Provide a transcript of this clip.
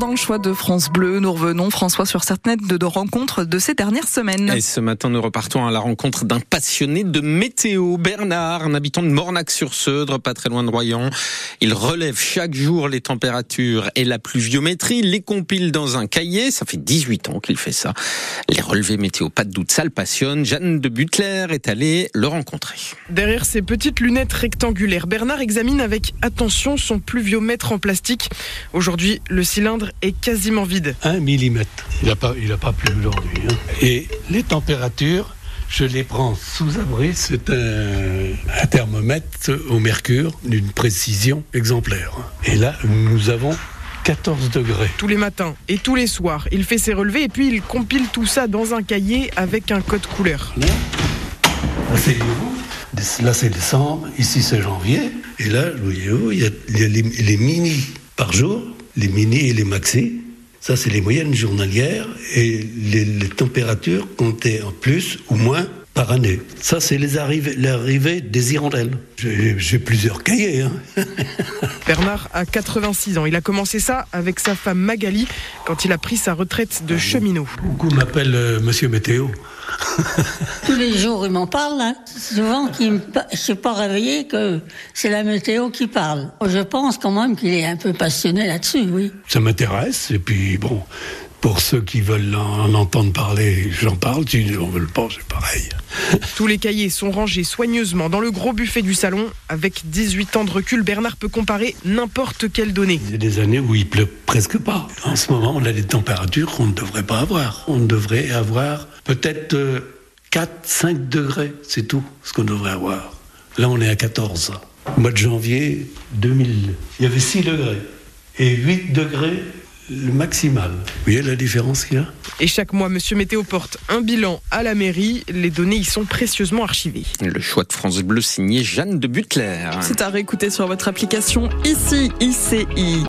Dans le choix de France Bleu, nous revenons, François, sur certaines de nos rencontres de ces dernières semaines. Et ce matin, nous repartons à la rencontre d'un passionné de météo, Bernard, un habitant de Mornac-sur-Seudre, pas très loin de Royan. Il relève chaque jour les températures et la pluviométrie, les compile dans un cahier. Ça fait 18 ans qu'il fait ça. Les relevés météo, pas de doute, ça le passionne. Jeanne de Butler est allée le rencontrer. Derrière ses petites lunettes rectangulaires, Bernard examine avec attention son pluviomètre en plastique. Aujourd'hui, le cylindre est quasiment vide. Un millimètre. Il n'a pas, il a pas plu aujourd'hui. hein. Et les températures, je les prends sous abri. C'est un, un thermomètre au mercure d'une précision exemplaire. Et là, nous avons 14 degrés. Tous les matins et tous les soirs, il fait ses relevés et puis il compile tout ça dans un cahier avec un code couleur. Là, c'est décembre. Ici, c'est janvier. Et là, voyez-vous, il y a, il y a les, les mini par jour, les mini et les maxi. Ça, c'est les moyennes journalières et les, les températures comptées en plus ou moins par année. Ça, c'est les arrivées, l'arrivée des hirondelles. J'ai plusieurs cahiers. Hein. Bernard a 86 ans. Il a commencé ça avec sa femme Magali quand il a pris sa retraite de cheminot. Beaucoup m'appellent euh, Monsieur Météo. Tous les jours, il m'en parle. Hein. Souvent, je ne suis pas réveillé que c'est la météo qui parle. Je pense quand même qu'il est un peu passionné là-dessus, oui. Ça m'intéresse. Et puis, bon, pour ceux qui veulent en, en entendre parler, j'en parle. Si n'en veulent pas, c'est pareil. Tous les cahiers sont rangés soigneusement dans le gros buffet du salon. Avec 18 ans de recul, Bernard peut comparer n'importe quelle donnée. Il y a des années où il pleut presque pas. En ce moment, on a des températures qu'on ne devrait pas avoir. On devrait avoir peut-être euh, 4, 5 degrés, c'est tout ce qu'on devrait avoir. Là, on est à 14. Au mois de janvier 2000, il y avait 6 degrés et 8 degrés le maximal. Vous voyez la différence qu'il y a? Et chaque mois, Monsieur Météo porte un bilan à la mairie. Les données y sont précieusement archivées. Le choix de France Bleu signé Jeanne de Butler. C'est à réécouter sur votre application ici, ICI.